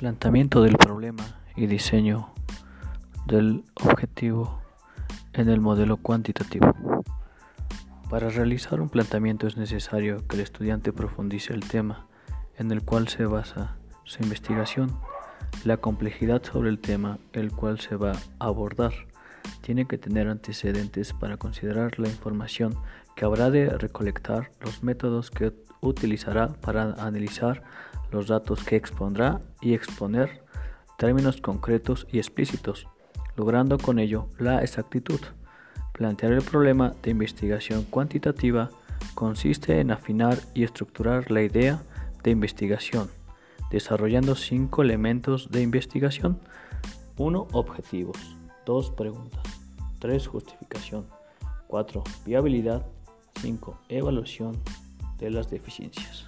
Planteamiento del problema y diseño del objetivo en el modelo cuantitativo. Para realizar un planteamiento es necesario que el estudiante profundice el tema en el cual se basa su investigación, la complejidad sobre el tema el cual se va a abordar. Tiene que tener antecedentes para considerar la información que habrá de recolectar, los métodos que utilizará para analizar los datos que expondrá y exponer términos concretos y explícitos, logrando con ello la exactitud. Plantear el problema de investigación cuantitativa consiste en afinar y estructurar la idea de investigación, desarrollando cinco elementos de investigación. 1. Objetivos. 2. Preguntas. 3. Justificación. 4. Viabilidad. 5. Evaluación de las deficiencias.